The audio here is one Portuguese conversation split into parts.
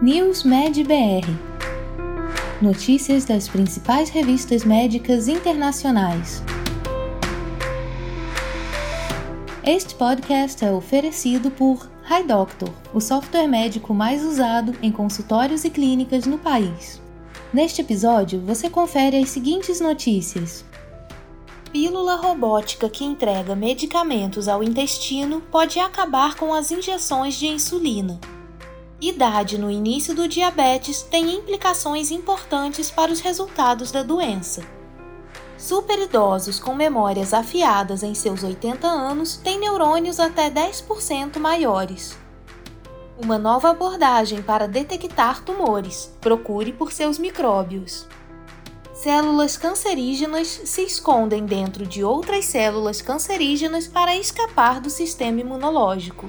News Med BR Notícias das principais revistas médicas internacionais. Este podcast é oferecido por HiDoctor, o software médico mais usado em consultórios e clínicas no país. Neste episódio, você confere as seguintes notícias. Pílula robótica que entrega medicamentos ao intestino pode acabar com as injeções de insulina. Idade no início do diabetes tem implicações importantes para os resultados da doença. Superidosos com memórias afiadas em seus 80 anos têm neurônios até 10% maiores. Uma nova abordagem para detectar tumores. Procure por seus micróbios. Células cancerígenas se escondem dentro de outras células cancerígenas para escapar do sistema imunológico.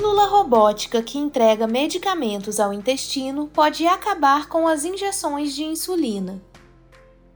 Pílula robótica que entrega medicamentos ao intestino pode acabar com as injeções de insulina.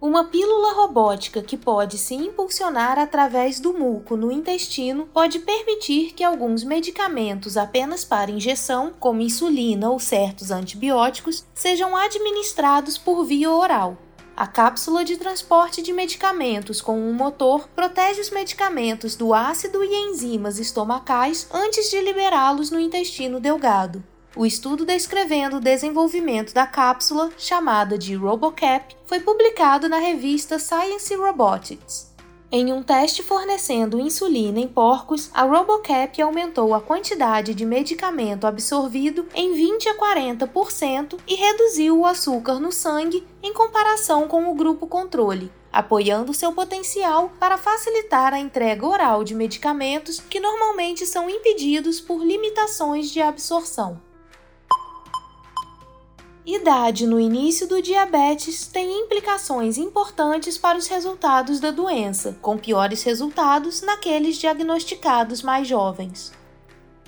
Uma pílula robótica que pode se impulsionar através do muco no intestino pode permitir que alguns medicamentos apenas para injeção, como insulina ou certos antibióticos, sejam administrados por via oral. A cápsula de transporte de medicamentos com um motor protege os medicamentos do ácido e enzimas estomacais antes de liberá-los no intestino delgado. O estudo descrevendo o desenvolvimento da cápsula, chamada de RoboCap, foi publicado na revista Science Robotics. Em um teste fornecendo insulina em porcos, a RoboCap aumentou a quantidade de medicamento absorvido em 20 a 40% e reduziu o açúcar no sangue em comparação com o grupo controle, apoiando seu potencial para facilitar a entrega oral de medicamentos que normalmente são impedidos por limitações de absorção. Idade no início do diabetes tem implicações importantes para os resultados da doença, com piores resultados naqueles diagnosticados mais jovens.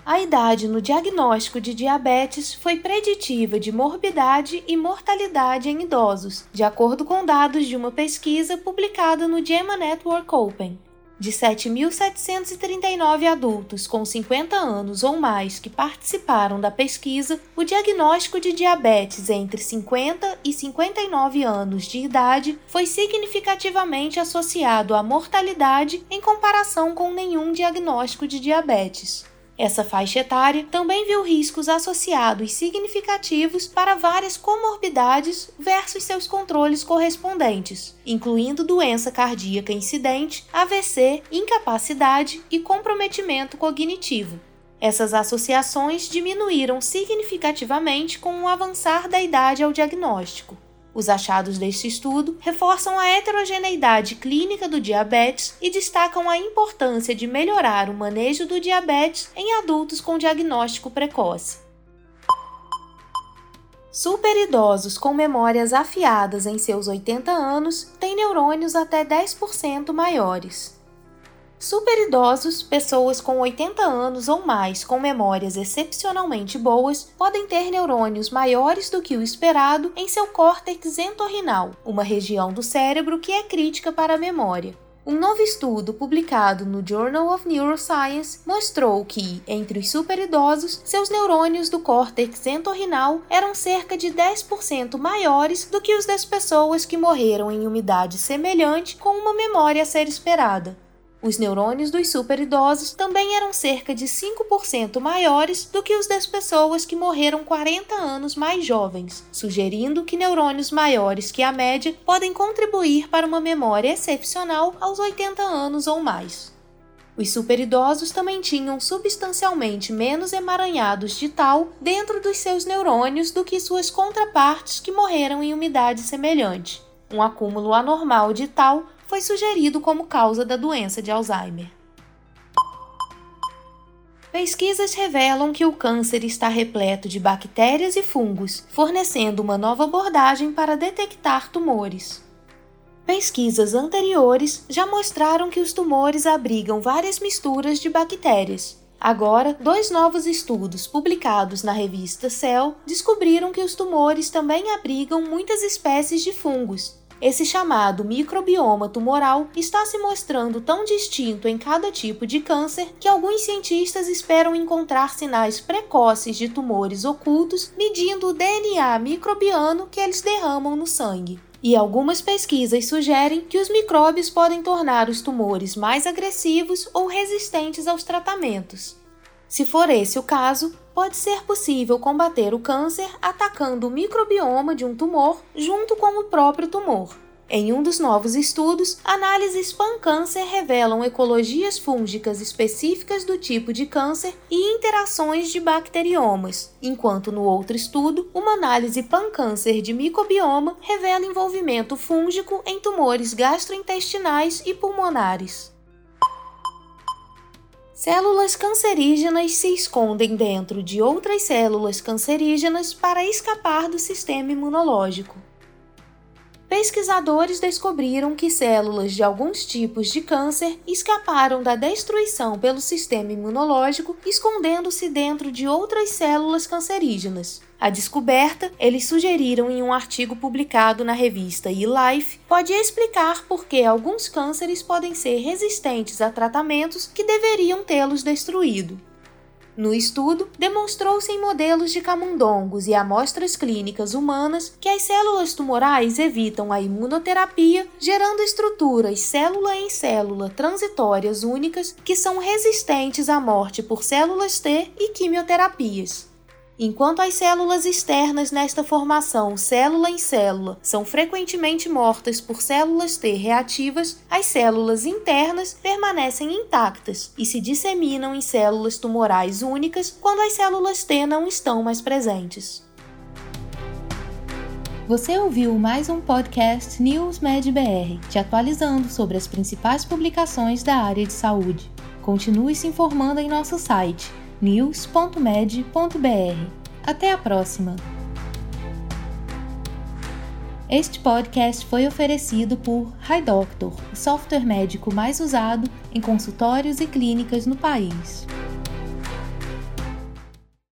A idade no diagnóstico de diabetes foi preditiva de morbidade e mortalidade em idosos, de acordo com dados de uma pesquisa publicada no JAMA Network Open. De 7.739 adultos com 50 anos ou mais que participaram da pesquisa, o diagnóstico de diabetes entre 50 e 59 anos de idade foi significativamente associado à mortalidade em comparação com nenhum diagnóstico de diabetes. Essa faixa etária também viu riscos associados significativos para várias comorbidades versus seus controles correspondentes, incluindo doença cardíaca incidente, AVC, incapacidade e comprometimento cognitivo. Essas associações diminuíram significativamente com o avançar da idade ao diagnóstico. Os achados deste estudo reforçam a heterogeneidade clínica do diabetes e destacam a importância de melhorar o manejo do diabetes em adultos com diagnóstico precoce. Superidosos com memórias afiadas em seus 80 anos têm neurônios até 10% maiores. Superidosos, pessoas com 80 anos ou mais com memórias excepcionalmente boas, podem ter neurônios maiores do que o esperado em seu córtex entorrinal, uma região do cérebro que é crítica para a memória. Um novo estudo publicado no Journal of Neuroscience mostrou que, entre os superidosos, seus neurônios do córtex entorrinal eram cerca de 10% maiores do que os das pessoas que morreram em umidade semelhante com uma memória a ser esperada. Os neurônios dos superidosos também eram cerca de 5% maiores do que os das pessoas que morreram 40 anos mais jovens, sugerindo que neurônios maiores que a média podem contribuir para uma memória excepcional aos 80 anos ou mais. Os superidosos também tinham substancialmente menos emaranhados de tal dentro dos seus neurônios do que suas contrapartes que morreram em umidade semelhante. Um acúmulo anormal de tal foi sugerido como causa da doença de Alzheimer. Pesquisas revelam que o câncer está repleto de bactérias e fungos, fornecendo uma nova abordagem para detectar tumores. Pesquisas anteriores já mostraram que os tumores abrigam várias misturas de bactérias. Agora, dois novos estudos publicados na revista Cell descobriram que os tumores também abrigam muitas espécies de fungos, Esse chamado microbioma tumoral está se mostrando tão distinto em cada tipo de câncer que alguns cientistas esperam encontrar sinais precoces de tumores ocultos medindo o DNA microbiano que eles derramam no sangue. E algumas pesquisas sugerem que os micróbios podem tornar os tumores mais agressivos ou resistentes aos tratamentos. Se for esse o caso, pode ser possível combater o câncer atacando o microbioma de um tumor junto com o próprio tumor. Em um dos novos estudos, análises pan-câncer revelam ecologias fúngicas específicas do tipo de câncer e interações de bacteriomas, enquanto no outro estudo, uma análise pan-câncer de microbioma revela envolvimento fúngico em tumores gastrointestinais e pulmonares. Células cancerígenas se escondem dentro de outras células cancerígenas para escapar do sistema imunológico. Pesquisadores descobriram que células de alguns tipos de câncer escaparam da destruição pelo sistema imunológico, escondendo-se dentro de outras células cancerígenas. A descoberta, eles sugeriram em um artigo publicado na revista eLife, pode explicar por que alguns cânceres podem ser resistentes a tratamentos que deveriam tê-los destruído. No estudo, demonstrou-se em modelos de camundongos e amostras clínicas humanas que as células tumorais evitam a imunoterapia, gerando estruturas célula em célula transitórias únicas que são resistentes à morte por células T e quimioterapias. Enquanto as células externas nesta formação, célula em célula, são frequentemente mortas por células T reativas, as células internas permanecem intactas e se disseminam em células tumorais únicas quando as células T não estão mais presentes. Você ouviu mais um podcast News Med BR, te atualizando sobre as principais publicações da área de saúde. Continue se informando em nosso site news.med.br. Até a próxima! Este podcast foi oferecido por HiDoctor, o software médico mais usado em consultórios e clínicas no país.